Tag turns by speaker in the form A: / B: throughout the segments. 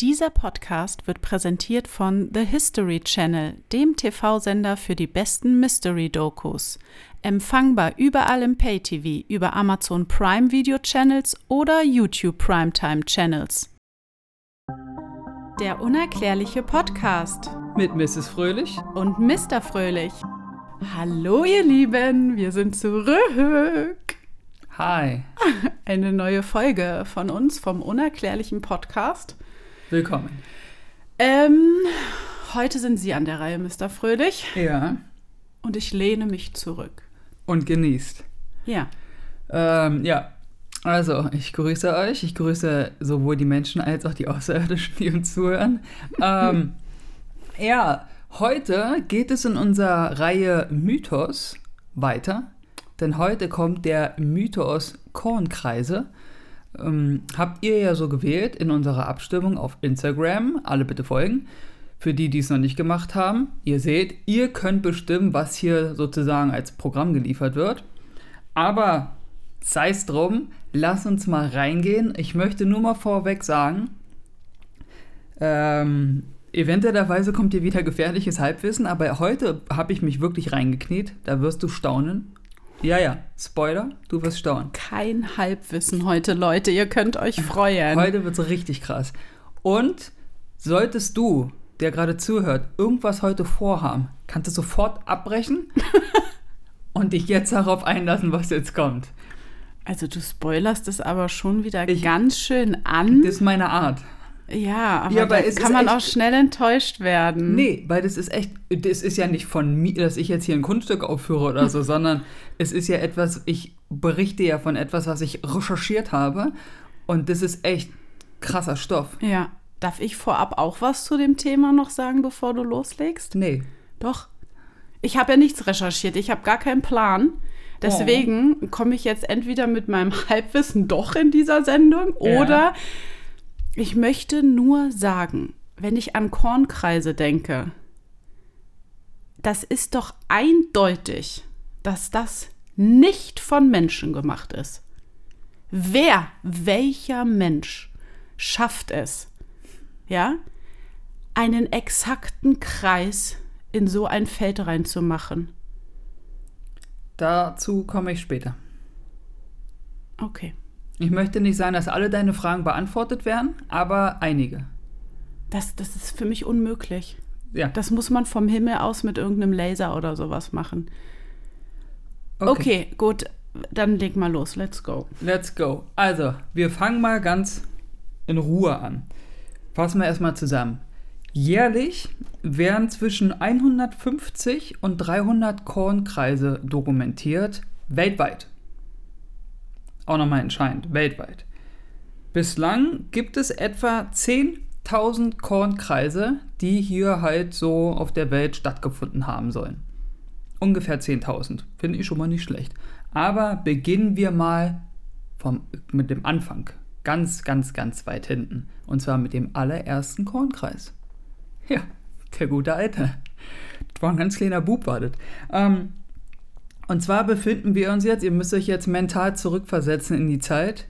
A: Dieser Podcast wird präsentiert von The History Channel, dem TV-Sender für die besten Mystery-Dokus. Empfangbar überall im Pay-TV, über Amazon Prime Video Channels oder YouTube Primetime Channels. Der unerklärliche Podcast
B: Mit Mrs. Fröhlich.
A: und Mr. Fröhlich. Hallo ihr Lieben, wir sind zurück.
B: Hi.
A: Eine neue Folge von uns vom unerklärlichen Podcast.
B: Willkommen.
A: Ähm, heute sind Sie an der Reihe, Mr. Fröhlich,
B: Ja.
A: und ich lehne mich zurück.
B: Und genießt.
A: Ja,
B: Ähm, ja. Also, ich grüße euch. Ich grüße sowohl die Menschen als auch die Außerirdischen, die uns zuhören. ähm, ja, heute geht es in unserer Reihe Mythos weiter. Denn heute kommt der Mythos Kornkreise. Ähm, habt ihr ja so gewählt in unserer Abstimmung auf Instagram. Alle bitte folgen. Für die, die es noch nicht gemacht haben, ihr seht, ihr könnt bestimmen, was hier sozusagen als Programm geliefert wird. Aber sei es drum, lass uns mal reingehen. Ich möchte nur mal vorweg sagen, ähm, eventuellerweise kommt hier wieder gefährliches Halbwissen, aber heute habe ich mich wirklich reingekniet. Da wirst du staunen. Ja, ja, Spoiler, du wirst staunen.
A: kein Halbwissen heute, Leute. Ihr könnt euch freuen.
B: Heute wird es richtig krass. Und solltest du, der gerade zuhört, irgendwas heute vorhaben, kannst du sofort abbrechen und dich jetzt darauf einlassen, was jetzt kommt.
A: Also du spoilerst es aber schon wieder
B: Ich-
A: ganz schön an.
B: Das ist meine Art.
A: Ja, aber,
B: Ja, aber
A: kann man
B: echt-
A: auch schnell enttäuscht werden.
B: Nee, weil das ist echt, das ist ja nicht von mir, dass ich jetzt hier ein Kunststück aufführe oder so, sondern es ist ja etwas, ich berichte ja von etwas, was ich recherchiert habe und das ist echt krasser Stoff.
A: Ja. Darf ich vorab auch was zu dem Thema noch sagen, bevor du loslegst?
B: Nee.
A: Doch. Ich habe ja nichts recherchiert. Ich habe gar keinen Plan. Deswegen komme ich jetzt entweder mit meinem Halbwissen doch in dieser Sendung
B: Ja.
A: oder ich möchte nur sagen, wenn ich an Kornkreise denke, das ist doch eindeutig, dass das nicht von Menschen gemacht ist. Wer, welcher Mensch schafft es, ja, einen exakten Kreis in so ein Feld reinzumachen?
B: Dazu komme ich später.
A: Okay.
B: Ich möchte nicht sagen, dass alle deine Fragen beantwortet werden, aber einige.
A: Das, das ist für mich unmöglich.
B: Ja.
A: Das muss man vom Himmel aus mit irgendeinem Laser oder sowas machen. Okay, gut. Dann leg mal los. Let's go.
B: Let's go. Also, wir fangen mal ganz in Ruhe an. Fassen wir erstmal zusammen. Jährlich werden zwischen 150 und 300 Kornkreise dokumentiert, weltweit. Auch nochmal entscheidend, weltweit. Bislang gibt es etwa 10.000 Kornkreise, die hier halt so auf der Welt stattgefunden haben sollen. Ungefähr 10.000. Finde ich schon mal nicht schlecht. Aber beginnen wir mal vom, mit dem Anfang. Ganz, ganz, ganz weit hinten. Und zwar mit dem allerersten Kornkreis. Ja, der gute Alte. Das war ein ganz kleiner Bub, war das. Ähm, und zwar befinden wir uns jetzt, ihr müsst euch jetzt mental zurückversetzen in die Zeit.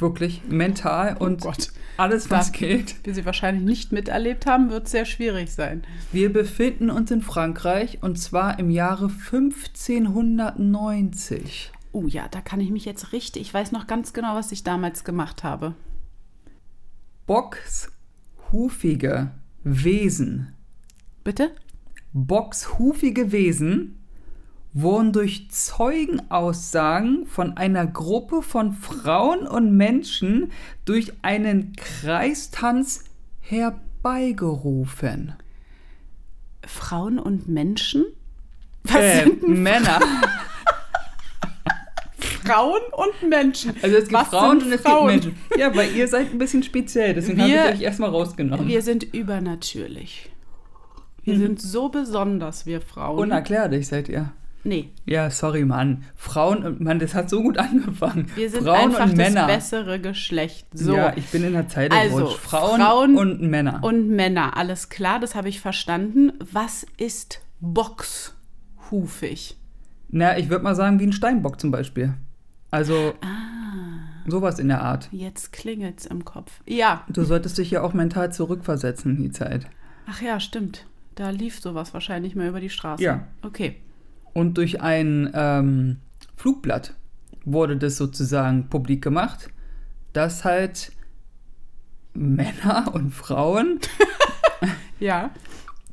B: Wirklich mental und
A: Oh Gott.
B: alles, was
A: Da-
B: geht.
A: Wir sie wahrscheinlich nicht miterlebt haben, wird sehr schwierig sein.
B: Wir befinden uns in Frankreich und zwar im Jahre 1590.
A: Oh ja, da kann ich mich jetzt richtig. Ich weiß noch ganz genau, was ich damals gemacht habe.
B: Boxhufige Wesen,
A: Bitte?
B: boxhufige Wesen wurden durch Zeugenaussagen von einer Gruppe von Frauen und Menschen durch einen Kreistanz herbeigerufen.
A: Frauen und Menschen? Was
B: Äh,
A: sind
B: Männer.
A: Frauen und Menschen?
B: Also es gibt
A: Was
B: Frauen und es
A: Frauen?
B: gibt Menschen. Ja, weil ihr seid ein bisschen speziell, deswegen habe ich euch erstmal rausgenommen.
A: Wir sind übernatürlich. Wir
B: Mhm.
A: sind so besonders, wir Frauen.
B: Unerklärlich seid ihr.
A: Nee,
B: Ja, sorry, Mann. Frauen und Mann, das hat so gut angefangen.
A: wir sind
B: Frauen
A: einfach
B: und Männer.
A: das bessere Geschlecht. So.
B: Ja, ich bin in der Zeit
A: Also.
B: Frauen,
A: Frauen
B: und Männer.
A: und Männer, alles klar, das habe ich verstanden. Was ist boxhufig?
B: Na, ich würde mal sagen, wie ein Steinbock zum Beispiel. Also, Sowas in der Art.
A: Jetzt klingelt's im Kopf. Ja.
B: Du solltest dich ja auch mental zurückversetzen in die Zeit.
A: Ach ja, stimmt. Da lief sowas wahrscheinlich mal über die Straße.
B: Ja.
A: Okay.
B: Und durch ein ähm, Flugblatt wurde das sozusagen publik gemacht, dass halt Männer und Frauen
A: Ja.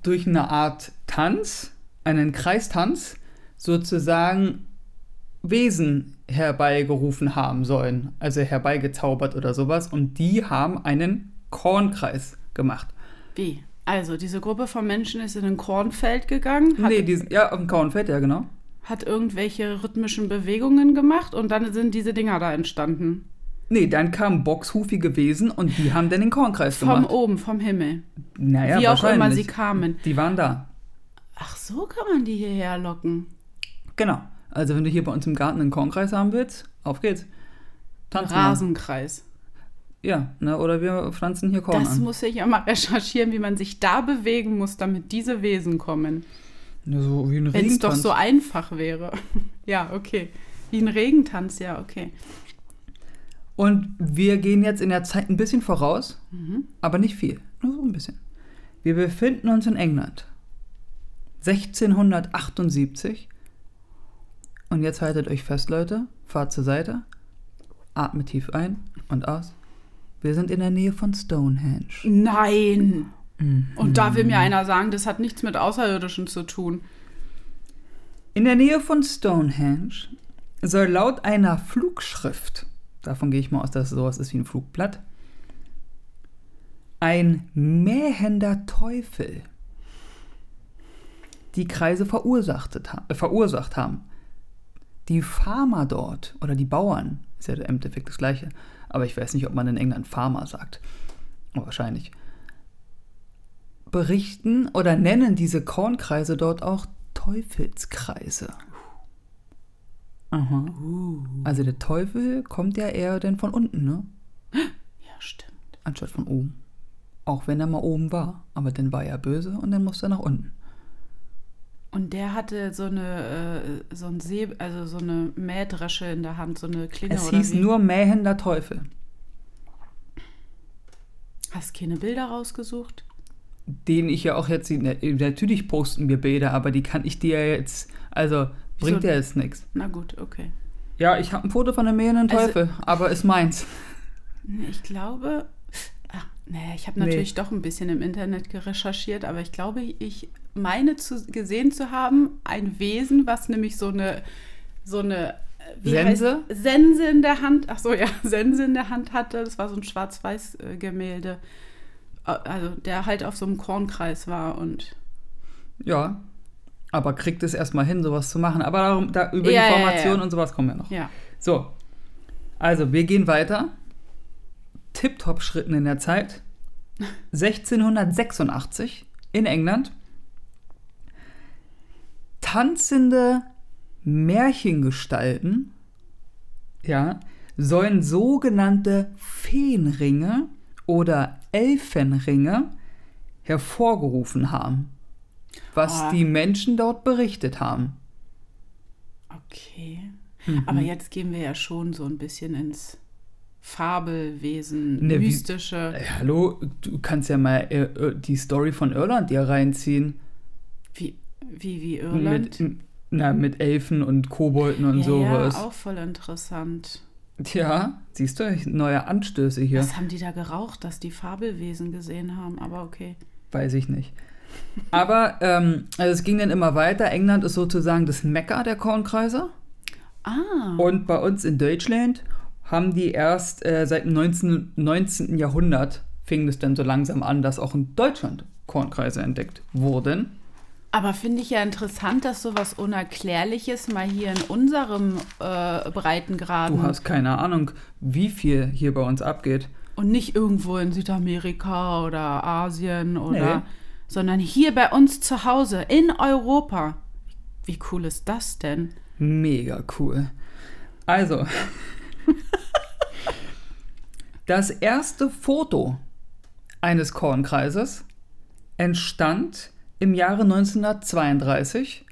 B: durch eine Art Tanz, einen Kreistanz, sozusagen Wesen herbeigerufen haben sollen, also herbeigezaubert oder sowas. Und die haben einen Kornkreis gemacht.
A: Wie? Also, diese Gruppe von Menschen ist in ein Kornfeld gegangen, hat,
B: nee, die, ja, auf dem Kornfeld, ja, genau.
A: hat irgendwelche rhythmischen Bewegungen gemacht und dann sind diese Dinger da entstanden.
B: Nee, dann kamen boxhufige Wesen und die haben dann den Kornkreis
A: Vom
B: gemacht.
A: oben, vom Himmel.
B: Naja,
A: Wie auch immer sie kamen.
B: Die waren da.
A: Ach, so kann man die hierher locken.
B: Genau. Also wenn du hier bei uns im Garten einen Kornkreis haben willst, auf geht's. Wir.
A: Rasenkreis.
B: Ja, ne, oder wir pflanzen hier Korn
A: Das
B: an.
A: muss ich ja mal recherchieren, wie man sich da bewegen muss, damit diese Wesen kommen.
B: Ja, so wie ein
A: Wenn es doch so einfach wäre. ja, okay. Wie ein Regentanz, ja, okay.
B: Und wir gehen jetzt in der Zeit ein bisschen voraus,
A: Mhm.
B: aber nicht viel. Nur so ein bisschen. Wir befinden uns in England. 1678. Und jetzt haltet euch fest, Leute. Fahrt zur Seite. Atmet tief ein und aus. Wir sind in der Nähe von Stonehenge.
A: Nein!
B: Mhm.
A: Und da will mir einer sagen, das hat nichts mit Außerirdischen zu tun.
B: In der Nähe von Stonehenge soll laut einer Flugschrift, davon gehe ich mal aus, dass sowas ist wie ein Flugblatt, ein mähender Teufel die Kreise verursacht haben. Die Farmer dort oder die Bauern, ist ja im Endeffekt das gleiche, aber ich weiß nicht, ob man in England Farmer sagt. Wahrscheinlich. Berichten oder nennen diese Kornkreise dort auch Teufelskreise. Aha. Also der Teufel kommt ja eher denn von unten, ne?
A: Ja, stimmt.
B: Anstatt von oben. Auch wenn er mal oben war. Aber dann war er böse und dann musste er nach unten.
A: Und der hatte so eine, äh, so ein See, also so eine Mähdresche in der Hand, so eine Klinge
B: Es hieß nur mähender Teufel.
A: Hast keine Bilder rausgesucht?
B: Den ich ja auch jetzt, natürlich posten wir Bilder, aber die kann ich dir ja jetzt, also bringt
A: Wieso?
B: ja jetzt nichts.
A: Na gut, okay.
B: Ja, ich habe ein Foto von einem mähenden
A: Also-
B: Teufel, aber ist meins.
A: Nee, Ich glaube, ach, nee, ich habe
B: Nee.
A: natürlich doch ein bisschen im Internet recherchiert, aber ich glaube, ich meine zu, gesehen zu haben, ein Wesen, was nämlich so eine, so eine äh, wie
B: Sense?
A: Heißt, Sense in der Hand, ach so, ja, Sense in der Hand hatte. Das war so ein Schwarz-Weiß-Gemälde. Also, der halt auf so einem Kornkreis war und.
B: Ja. Aber kriegt es erstmal hin, sowas zu machen. Aber darum, da, über
A: Ja,
B: die
A: ja, ja,
B: Formation und sowas kommen wir noch.
A: Ja.
B: So. Also, wir gehen weiter. Tip-Top-Schritten in der Zeit. 1686 in England. Tanzende Märchengestalten ja, sollen sogenannte Feenringe oder Elfenringe hervorgerufen haben, was
A: Ah.
B: die Menschen dort berichtet haben.
A: Okay.
B: Mhm.
A: Aber jetzt gehen wir ja schon so ein bisschen ins Fabelwesen,
B: Ne, wie-
A: mystische.
B: Äh, hallo, du kannst ja mal äh, äh, die Story von Irland dir reinziehen.
A: Wie, wie, Irland?
B: Mit, na, mit Elfen und Kobolden und
A: ja,
B: sowas.
A: ja, auch voll interessant.
B: Tja, siehst du, neue Anstöße hier.
A: Was haben die da geraucht, dass die Fabelwesen gesehen haben? Aber okay.
B: Weiß ich nicht. Aber ähm, also es ging dann immer weiter. England ist sozusagen das Mekka der Kornkreise.
A: Ah,
B: Und bei uns in Deutschland haben die erst äh, seit dem 19, 19. Jahrhundert fing es dann so langsam an, dass auch in Deutschland Kornkreise entdeckt wurden.
A: Aber finde ich ja interessant, dass sowas Unerklärliches mal hier in unserem äh, Breitengraden
B: Du hast keine Ahnung, wie viel hier bei uns abgeht.
A: und nicht irgendwo in Südamerika oder Asien oder,
B: Nee.
A: sondern hier bei uns zu Hause in Europa. Wie cool ist das denn?
B: Mega cool. Also, das erste Foto eines Kornkreises entstand im Jahre 1932,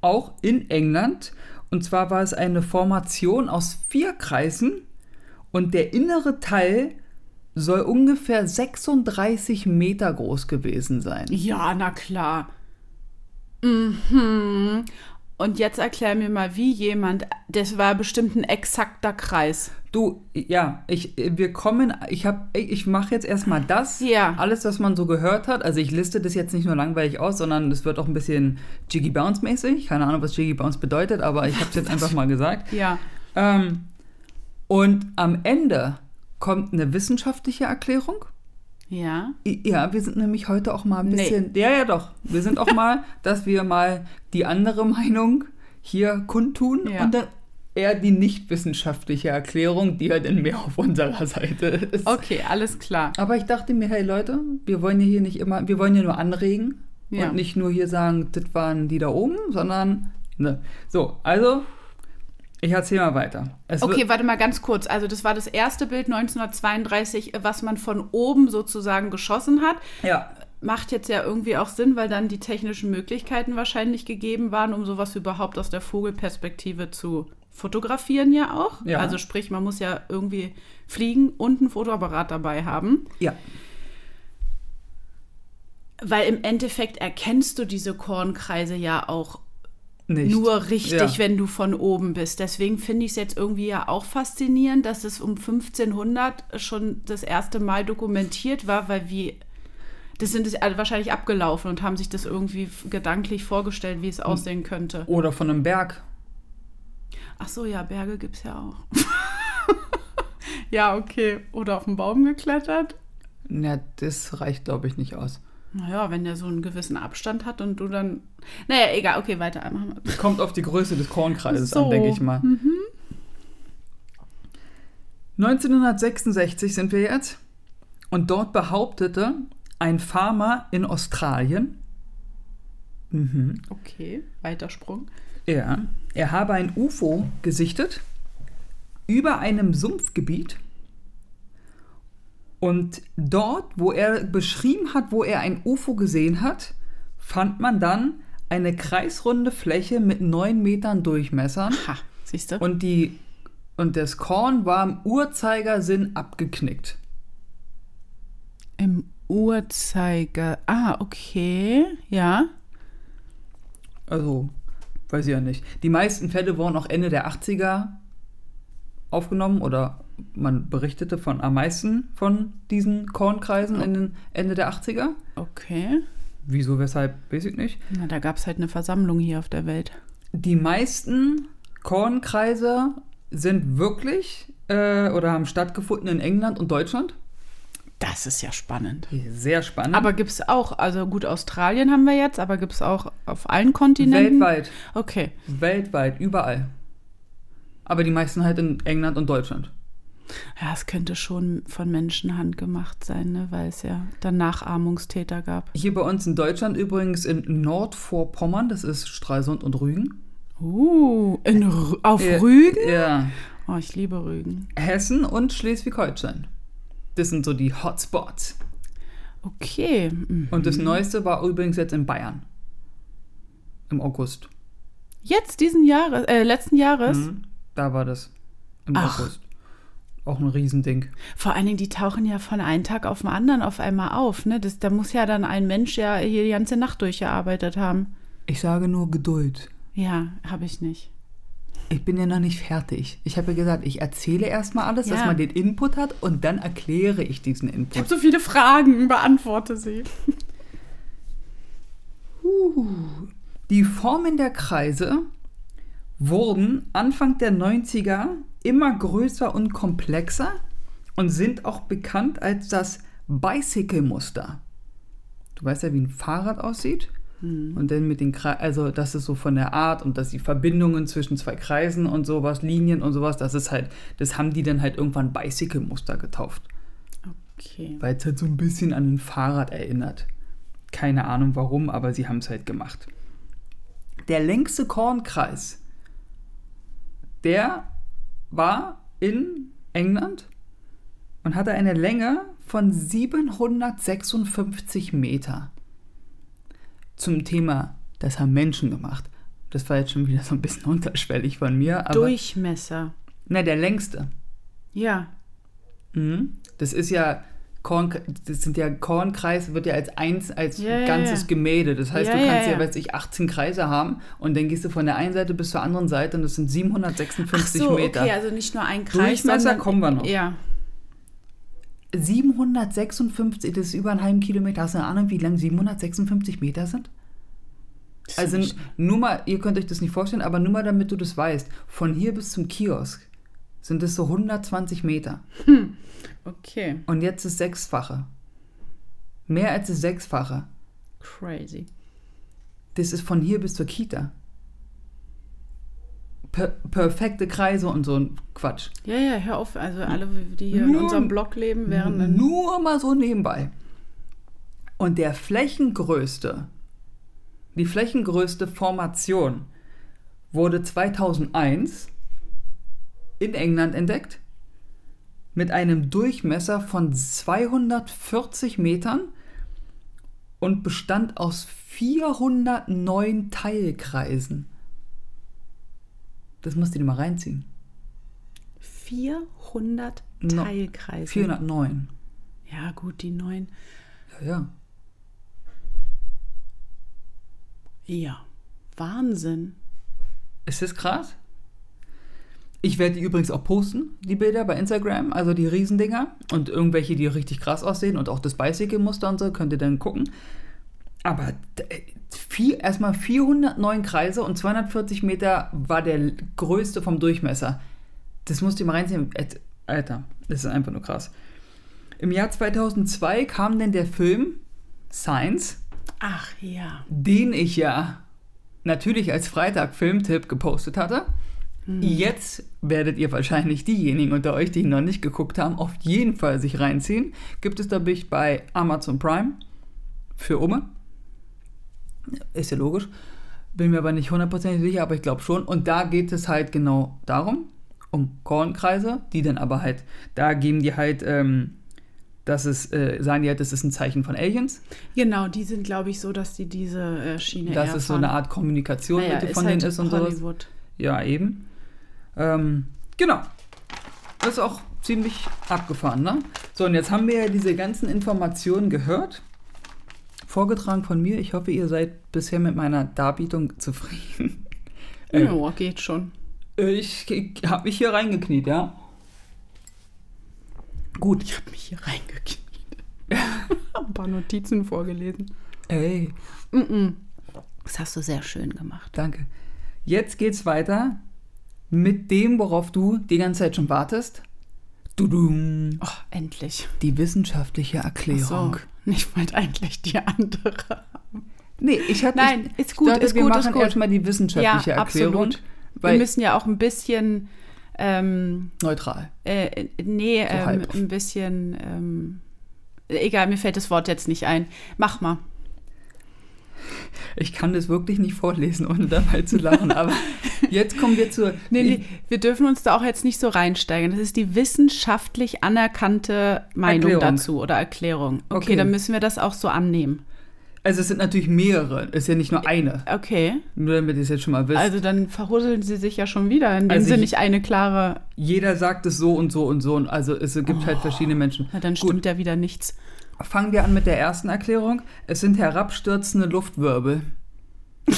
B: auch in England. Und zwar war es eine Formation aus vier Kreisen Und der innere Teil soll ungefähr 36 Meter groß gewesen sein.
A: Ja, na klar. Mhm. Und jetzt erklär mir mal, wie jemand, das war bestimmt ein exakter Kreis.
B: Du, ja, ich, wir kommen, ich habe, ich mache jetzt erstmal das,
A: Ja.
B: alles, was man so gehört hat. Also ich liste das jetzt nicht nur langweilig aus, sondern es wird auch ein bisschen Jiggy Bounce mäßig. Keine Ahnung, was Jiggy Bounce bedeutet, aber ich habe es jetzt einfach mal gesagt.
A: Ja.
B: Ähm, und am Ende kommt eine wissenschaftliche Erklärung.
A: Ja.
B: Ja, wir sind nämlich heute auch mal ein
A: Nee.
B: bisschen. Ja, ja, doch. Wir sind auch mal, dass wir mal die andere Meinung hier kundtun
A: Ja.
B: und dann eher die nicht wissenschaftliche Erklärung, die ja dann mehr auf unserer Seite ist.
A: Okay, alles klar.
B: Aber ich dachte mir, hey Leute, wir wollen ja hier nicht immer, wir wollen ja nur anregen
A: Ja.
B: und nicht nur hier sagen, das waren die da oben, sondern. Ne. So, also, ich erzähle mal weiter. Es
A: Okay, warte mal ganz kurz. Also das war das erste Bild 1932, was man von oben sozusagen geschossen hat.
B: Ja,
A: Macht jetzt ja irgendwie auch Sinn, weil dann die technischen Möglichkeiten wahrscheinlich gegeben waren, um sowas überhaupt aus der Vogelperspektive zu fotografieren ja auch.
B: Ja.
A: Also sprich, man muss ja irgendwie fliegen und ein Fotoapparat dabei haben.
B: ja.
A: Weil im Endeffekt erkennst du diese Kornkreise ja auch
B: Nicht.
A: nur richtig,
B: Ja.
A: wenn du von oben bist. Deswegen finde ich es jetzt irgendwie ja auch faszinierend, dass es um 1500 schon das erste Mal dokumentiert war, weil wie das sind es alle wahrscheinlich abgelaufen und haben sich das irgendwie gedanklich vorgestellt, wie es aussehen könnte.
B: Oder von einem Berg.
A: Ach so, ja, Berge gibt es ja auch. ja, okay. Oder auf den Baum geklettert.
B: Na, das reicht, glaube ich, nicht aus.
A: Naja, wenn der so einen gewissen Abstand hat und du dann. Naja, egal, okay, weiter. Wir.
B: Kommt auf die Größe des Kornkreises
A: So.
B: an, denke ich mal. 1966 sind wir jetzt. Und dort behauptete ein Farmer in Australien, mhm,
A: Okay, Weitersprung.
B: Er, er habe ein UFO gesichtet über einem Sumpfgebiet. Und dort, wo er beschrieben hat, wo er ein UFO gesehen hat, fand man dann eine kreisrunde Fläche mit 9 Metern Durchmessern.
A: Ha, siehst du?
B: Und, die, und das Korn war im Uhrzeigersinn abgeknickt.
A: Im Uhrzeiger. Ah, okay. Ja.
B: Also, weiß ich ja nicht. Die meisten Fälle wurden auch Ende der 80er aufgenommen oder man berichtete von am meisten von diesen Kornkreisen in den Ende der 80er.
A: Okay.
B: Wieso, weshalb, weiß ich nicht.
A: Na, da gab es halt eine Versammlung hier auf der Welt.
B: Die meisten Kornkreise sind wirklich äh, oder haben stattgefunden in England und Deutschland.
A: Das ist ja spannend.
B: Sehr spannend.
A: Aber gibt es auch, also gut, Australien haben wir jetzt, aber gibt es auch auf allen Kontinenten?
B: weltweit.
A: Okay.
B: Weltweit, überall. Aber die meisten halt in England und Deutschland.
A: Ja, es könnte schon von Menschenhand gemacht sein, ne? weil es ja dann Nachahmungstäter gab.
B: Hier bei uns in Deutschland übrigens in Nordvorpommern, das ist Stralsund und Rügen.
A: Uh, in auf
B: Ja,
A: Rügen?
B: Ja.
A: Oh, ich liebe Rügen.
B: Hessen und Schleswig-Holstein. Das sind so die Hotspots.
A: Okay. mhm.
B: Und das Neueste war übrigens jetzt in Bayern. Im August.
A: Jetzt diesen Jahres, äh, letzten Jahres.
B: Mhm. Da war das. Im
A: Ach.
B: August. Auch ein Riesending.
A: Vor allen Dingen, die tauchen ja von einem Tag auf den anderen auf einmal auf. Ne? Das, da muss ja dann ein Mensch ja hier die ganze Nacht durchgearbeitet haben.
B: Ich sage nur Geduld.
A: Ja, habe ich nicht.
B: Ich bin ja noch nicht fertig. Ich habe ja gesagt, ich erzähle erstmal alles, dass
A: Ja.
B: man den Input hat und dann erkläre ich diesen
A: Ich
B: Input.
A: habe so viele Fragen, beantworte sie.
B: Die Formen der Kreise wurden Anfang der 90er immer größer und komplexer und sind auch bekannt als das Bicycle-Muster. Du weißt ja, wie ein Fahrrad aussieht. Und dann mit den Kreisen, also das ist so von der Art und dass die Verbindungen zwischen zwei Kreisen und sowas, Linien und sowas, das ist halt, das haben die dann halt irgendwann Bicycle-Muster getauft.
A: Okay.
B: Weil es halt so ein bisschen an ein Fahrrad erinnert. Keine Ahnung warum, aber sie haben es halt gemacht. Der längste Kornkreis, der war in England und hatte eine Länge von 756 Meter. Zum Thema, das haben Menschen gemacht. Das war jetzt schon wieder so ein bisschen unterschwellig von mir, aber.
A: Durchmesser.
B: Ne, der längste.
A: Ja.
B: Mhm. Das ist ja Korn, das sind ja Kornkreis, wird ja als eins, als
A: Ja,
B: ganzes
A: ja.
B: Gemälde. Das heißt,
A: Ja,
B: du kannst ja,
A: ja.
B: weiß ich, 18 Kreise haben und dann gehst du von der einen Seite bis zur anderen Seite und das sind 756
A: Ach so,
B: Meter.
A: okay, also nicht nur ein Kreis,
B: Durchmesser
A: sondern,
B: kommen wir noch.
A: Ja,
B: 756, das ist über einen halben Kilometer. Hast du eine Ahnung, wie lang 756 Meter sind?
A: Das
B: Also nur mal, ihr könnt euch das nicht vorstellen, aber nur mal damit du das weißt, von hier bis zum Kiosk sind es so 120 Meter.
A: okay,
B: Und jetzt das Sechsfache. Mehr als das Sechsfache.
A: crazy.
B: Das ist von hier bis zur Kita. Per perfekte Kreise und so ein Quatsch.
A: Ja, ja, hör auf, also alle, die hier in
B: Nur-
A: unserem Blog leben, wären dann...
B: Nur mal so nebenbei. Und der flächengrößte, die flächengrößte Formation wurde 2001 in England entdeckt mit einem Durchmesser von 240 Metern und bestand aus 409 Teilkreisen. Das musst du dir mal reinziehen.
A: 400
B: No,
A: Teilkreise.
B: 409.
A: Ja, gut, die neun.
B: Ja, ja.
A: Ja, Wahnsinn.
B: Ist das krass? Ich werde die übrigens auch posten, die Bilder bei Instagram, also die Riesendinger und irgendwelche, die richtig krass aussehen und auch das Bicycle-Muster und so, könnt ihr dann gucken. Aber äh, vier, erstmal 409 Kreise und 240 Meter war der größte vom Durchmesser. Das musst du mal reinziehen. Alter, das ist einfach nur krass. Im Jahr 2002 kam dann der Film Science,
A: Ach ja.
B: den ich ja natürlich als Freitag-Filmtipp gepostet hatte. Jetzt werdet ihr wahrscheinlich diejenigen unter euch, die ihn noch nicht geguckt haben, auf jeden Fall sich reinziehen. Gibt es dadurch bei Amazon Prime für Umme. Ist ja logisch. Bin mir aber nicht hundertprozentig sicher, aber ich glaube schon. Und da geht es halt genau darum, um Kornkreise, die dann aber halt, da geben die halt, ähm, dass es, äh, sagen die halt, das ist ein Zeichen von Aliens.
A: Genau, die sind, glaube ich, so, dass die diese äh, Schiene
B: dass es so eine Art Kommunikation
A: naja, ist
B: von
A: halt
B: denen ist und.
A: Hollywood.
B: Ja, eben. Ähm, genau. Das ist auch ziemlich abgefahren, ne? So, und jetzt haben wir ja diese ganzen Informationen gehört. Vorgetragen von mir. Ich hoffe, ihr seid bisher mit meiner Darbietung zufrieden. Äh,
A: Ja, geht schon.
B: Ich, ich habe mich hier reingekniet, ja. Gut.
A: Ich habe mich hier reingekniet. Ein paar Notizen vorgelesen.
B: Ey,
A: Mm-mm. Das hast du sehr schön gemacht.
B: danke. Jetzt geht's weiter mit dem, worauf du die ganze Zeit schon wartest. Dudum.
A: Oh, endlich.
B: Die wissenschaftliche Erklärung.
A: So, ich wollte eigentlich die andere.
B: Nee, ich hatte.
A: Nein,
B: ich,
A: ist gut,
B: dachte,
A: ist
B: wir
A: gut,
B: machen
A: ist gut.
B: erstmal die wissenschaftliche
A: Ja,
B: Erklärung.
A: absolut.
B: Weil
A: Wir müssen ja auch ein bisschen, ähm,
B: neutral.
A: äh, nee, ähm,
B: halb.
A: ein bisschen, ähm, egal, mir fällt das Wort jetzt nicht ein. Mach mal.
B: Ich kann das wirklich nicht vorlesen, ohne dabei zu lachen. aber jetzt kommen wir zur.
A: Nee, nee, wir dürfen uns da auch jetzt nicht so reinsteigen. Das ist die wissenschaftlich anerkannte Meinung
B: Erklärung.
A: dazu oder Erklärung. Okay,
B: Okay.
A: dann müssen wir das auch so annehmen.
B: Also es sind natürlich mehrere. Es ist ja nicht nur eine.
A: Okay,
B: Nur damit ihr es jetzt schon mal wisst.
A: also dann verhusseln sie sich ja schon wieder, indem
B: Also
A: sie
B: ich-
A: nicht eine klare.
B: Jeder sagt es so und so und so. Und also es gibt halt verschiedene Menschen.
A: Na, dann
B: Gut.
A: stimmt ja wieder nichts.
B: Fangen wir an mit der ersten Erklärung. Es sind herabstürzende Luftwirbel.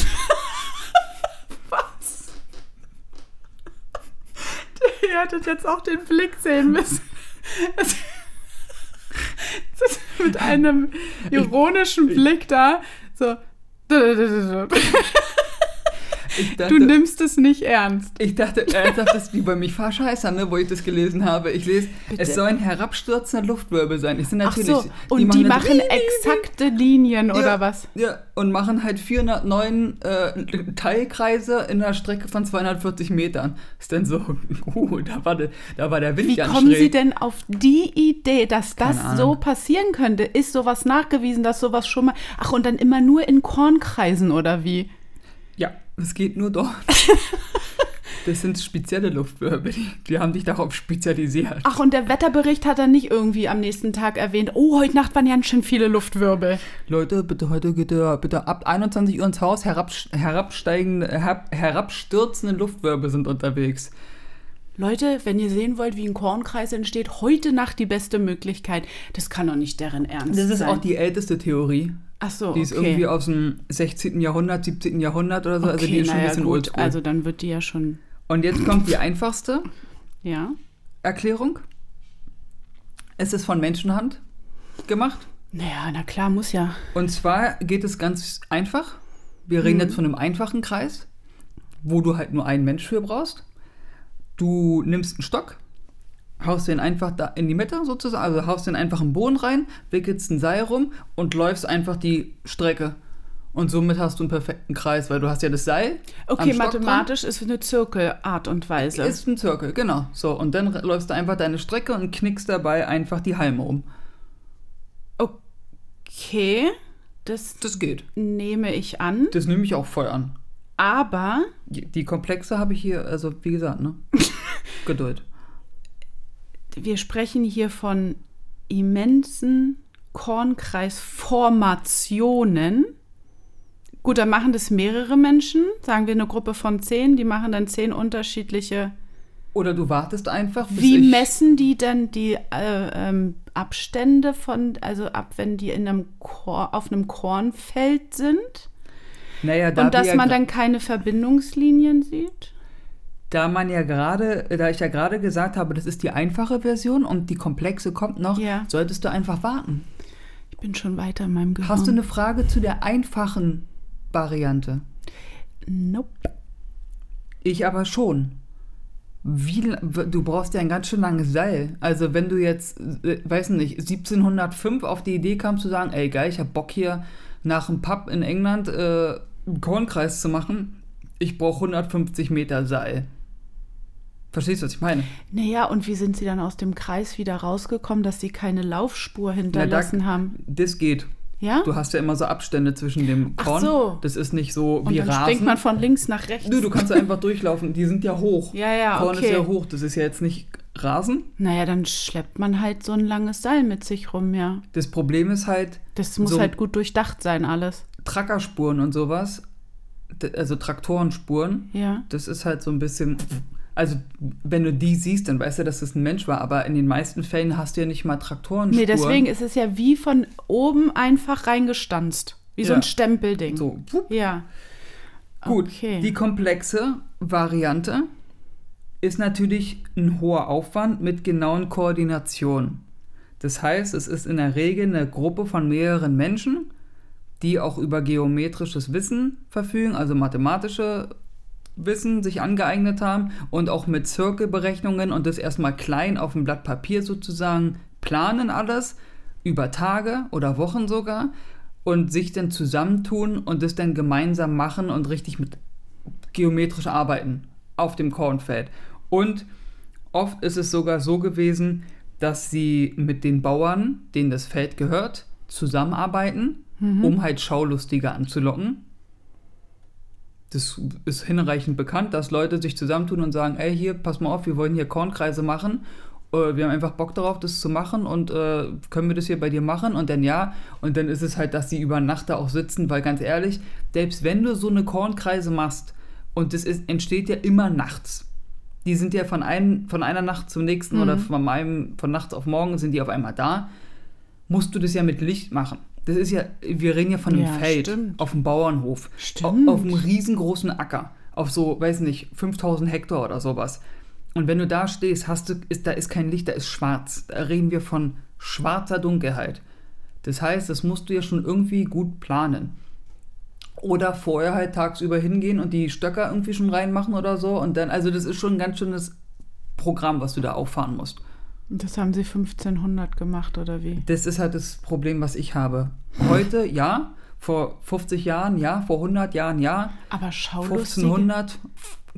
A: Ihr hättet jetzt auch den Blick sehen müssen. Es- mit einem ironischen Blick da. So.
B: Ich
A: Du
B: dachte,
A: nimmst es nicht ernst.
B: ich dachte ernsthaft, das ist wie bei mich Fahrscheißer, ne, wo ich das gelesen habe. Ich lese,
A: Bitte.
B: es sollen herabstürzende Luftwirbel sein. Ich sind
A: Ach
B: natürlich.
A: so, und die,
B: dann
A: machen exakte Linien oder was?
B: Ja, und machen halt 409 äh, Teilkreise in einer Strecke von 240 Metern. Ist dann so, uh, da war der, da war der Wind
A: Wie kommen
B: schräg.
A: Sie denn auf die Idee, dass das so passieren könnte? Ist sowas nachgewiesen, dass sowas schon mal. Ach, und dann immer nur in Kornkreisen oder wie?
B: Ja, es geht nur dort. das sind spezielle Luftwirbel, die, haben dich darauf spezialisiert.
A: Ach, und der Wetterbericht hat dann nicht irgendwie am nächsten Tag erwähnt, oh, heute Nacht waren ganz schön viele Luftwirbel.
B: Leute, bitte heute geht ihr bitte ab 21 Uhr ins Haus, herab, herabsteigende, herab, herabstürzende Luftwirbel sind unterwegs.
A: Leute, wenn ihr sehen wollt, wie ein Kornkreis entsteht, heute Nacht die beste Möglichkeit. Das kann doch nicht deren Ernst
B: Das ist
A: sein.
B: auch die älteste Theorie.
A: Ach so,
B: Die ist
A: okay.
B: irgendwie aus dem 16. Jahrhundert, 17. Jahrhundert oder so. also die
A: Okay,
B: ist schon ein bisschen
A: gut.
B: oldschool.
A: Also dann wird die ja schon,
B: Und jetzt kommt die einfachste
A: ja.
B: Erklärung. Es ist von Menschenhand gemacht.
A: Naja, na klar, muss ja.
B: Und zwar geht es ganz einfach. Wir reden
A: Mhm.
B: jetzt von einem einfachen Kreis, wo du halt nur einen Mensch für brauchst. Du nimmst einen Stock, haust den einfach da in die Mitte sozusagen, also haust den einfach im Boden rein, wickelst ein Seil rum und läufst einfach die Strecke. Und somit hast du einen perfekten Kreis, weil du hast ja das Seil.
A: Okay,
B: Stock dran.
A: mathematisch ist eine Zirkelart und Weise.
B: Ist ein Zirkel, genau. So, und dann läufst du einfach deine Strecke und knickst dabei einfach die Halme um.
A: okay, das
B: Das geht.
A: nehme ich an.
B: Das nehme ich auch voll an.
A: Aber
B: Die die Komplexe habe ich hier, also wie gesagt, ne? Geduld.
A: Wir sprechen hier von immensen Kornkreisformationen. Gut, dann machen das mehrere Menschen. Sagen wir eine Gruppe von zehn, die machen dann zehn unterschiedliche.
B: Oder du wartest einfach, bis
A: Wie messen die denn die äh, ähm, Abstände von, also ab, wenn die in einem Kor auf einem Kornfeld sind?
B: Naja, da,
A: Und dass man dann keine Verbindungslinien sieht?
B: Da man ja gerade, da ich ja gerade gesagt habe, das ist die einfache Version und die komplexe kommt noch,
A: Ja.
B: solltest du einfach warten.
A: Ich bin schon weiter in meinem Gehirn.
B: Hast du eine Frage zu der einfachen Variante?
A: Nope.
B: Ich aber schon. Wie, du brauchst ja ein ganz schön langes Seil. Also wenn du jetzt, äh, weiß nicht, 1705 auf die Idee kamst zu sagen, ey geil, ich hab Bock hier nach einem Pub in England äh, einen Kornkreis zu machen, ich brauche 150 Meter Seil. Verstehst du, was ich meine?
A: Naja, und wie sind sie dann aus dem Kreis wieder rausgekommen, dass sie keine Laufspur hinterlassen
B: Na, da-
A: haben?
B: Das geht.
A: Ja?
B: Du hast ja immer so Abstände zwischen dem
A: Ach
B: Korn.
A: so.
B: Das ist nicht so
A: und
B: wie
A: dann
B: Rasen.
A: springt man von links nach rechts.
B: Nö, du kannst einfach durchlaufen. Die sind ja hoch.
A: Ja, ja,
B: Korn
A: okay.
B: ist ja hoch. Das ist ja jetzt nicht Rasen.
A: Naja, dann schleppt man halt so ein langes Seil mit sich rum, ja.
B: Das Problem ist halt,
A: Das muss
B: So-
A: halt gut durchdacht sein, alles.
B: Trackerspuren und sowas, also Traktorenspuren,
A: Ja.
B: das ist halt so ein bisschen. Also, wenn du die siehst, dann weißt du, dass das ein Mensch war, aber in den meisten Fällen hast du ja nicht mal Traktorenspuren.
A: Nee, deswegen ist es ja wie von oben einfach reingestanzt. Wie so
B: Ja.
A: ein Stempelding.
B: So, wupp.
A: Ja.
B: Gut,
A: Okay.
B: die komplexe Variante ist natürlich ein hoher Aufwand mit genauen Koordinationen. Das heißt, es ist in der Regel eine Gruppe von mehreren Menschen, die auch über geometrisches Wissen verfügen, also mathematische Wissen sich angeeignet haben und auch mit Zirkelberechnungen und das erstmal klein auf dem Blatt Papier sozusagen planen alles, über Tage oder Wochen sogar und sich dann zusammentun und das dann gemeinsam machen und richtig mit geometrisch arbeiten auf dem Kornfeld. Und oft ist es sogar so gewesen, dass sie mit den Bauern, denen das Feld gehört, zusammenarbeiten, um halt Schaulustige anzulocken. Das ist hinreichend bekannt, dass Leute sich zusammentun und sagen, ey, hier, pass mal auf, wir wollen hier Kornkreise machen. Äh, Wir haben einfach Bock darauf, das zu machen und äh, können wir das hier bei dir machen? Und dann ja. Und dann ist es halt, dass sie über Nacht da auch sitzen, weil ganz ehrlich, selbst wenn du so eine Kornkreise machst und das ist, entsteht ja immer nachts. Die sind ja von, ein, von einer Nacht zur nächsten oder von, einem, von nachts auf morgen sind die auf einmal da. Musst du das ja mit Licht machen. Das ist ja, wir reden ja von einem
A: Ja,
B: Feld
A: stimmt.
B: auf dem Bauernhof.
A: Stimmt.
B: Auf, auf einem riesengroßen Acker. Auf so, weiß nicht, 5000 Hektar oder sowas. Und wenn du da stehst, hast du, ist, da ist kein Licht, da ist schwarz. Da reden wir von schwarzer Dunkelheit. Das heißt, das musst du ja schon irgendwie gut planen. Oder vorher halt tagsüber hingehen und die Stöcker irgendwie schon reinmachen oder so. Und dann, also das ist schon ein ganz schönes Programm, was du da auffahren musst.
A: Das haben sie 1500 gemacht, oder wie?
B: Das ist halt das Problem, was ich habe. Heute, ja. Vor 50 Jahren, ja. Vor 100 Jahren, ja.
A: Aber Schaulustige.
B: 1500,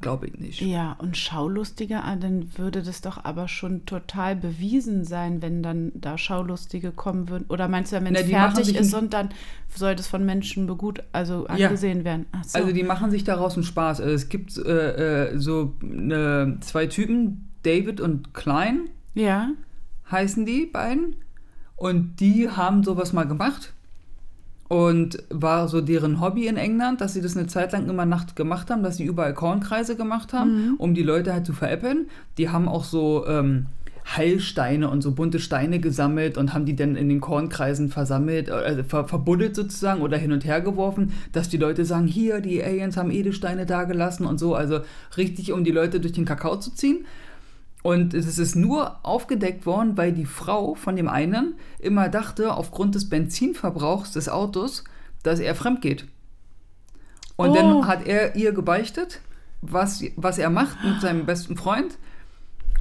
B: glaube ich nicht.
A: Ja, und Schaulustige, ah, dann würde das doch aber schon total bewiesen sein, wenn dann da Schaulustige kommen würden. Oder meinst du, wenn es fertig ist und dann soll das von Menschen begut, also
B: Ja.
A: angesehen werden? Ach so.
B: Also die machen sich daraus einen Spaß. Also Es gibt äh, äh, so äh, zwei Typen, David und Klein
A: ja,
B: heißen die beiden. Und die haben sowas mal gemacht. Und war so deren Hobby in England, dass sie das eine Zeit lang immer Nacht gemacht haben, dass sie überall Kornkreise gemacht haben, um die Leute halt zu veräppeln. Die haben auch so ähm, Heilsteine und so bunte Steine gesammelt und haben die dann in den Kornkreisen versammelt, also ver verbuddelt sozusagen oder hin und her geworfen, dass die Leute sagen, hier, die Aliens haben Edelsteine dagelassen und so. Also richtig, um die Leute durch den Kakao zu ziehen. Und es ist nur aufgedeckt worden, weil die Frau von dem einen immer dachte, aufgrund des Benzinverbrauchs des Autos, dass er fremd geht. Und
A: Oh.
B: dann hat er ihr gebeichtet, was, was er macht mit seinem besten Freund.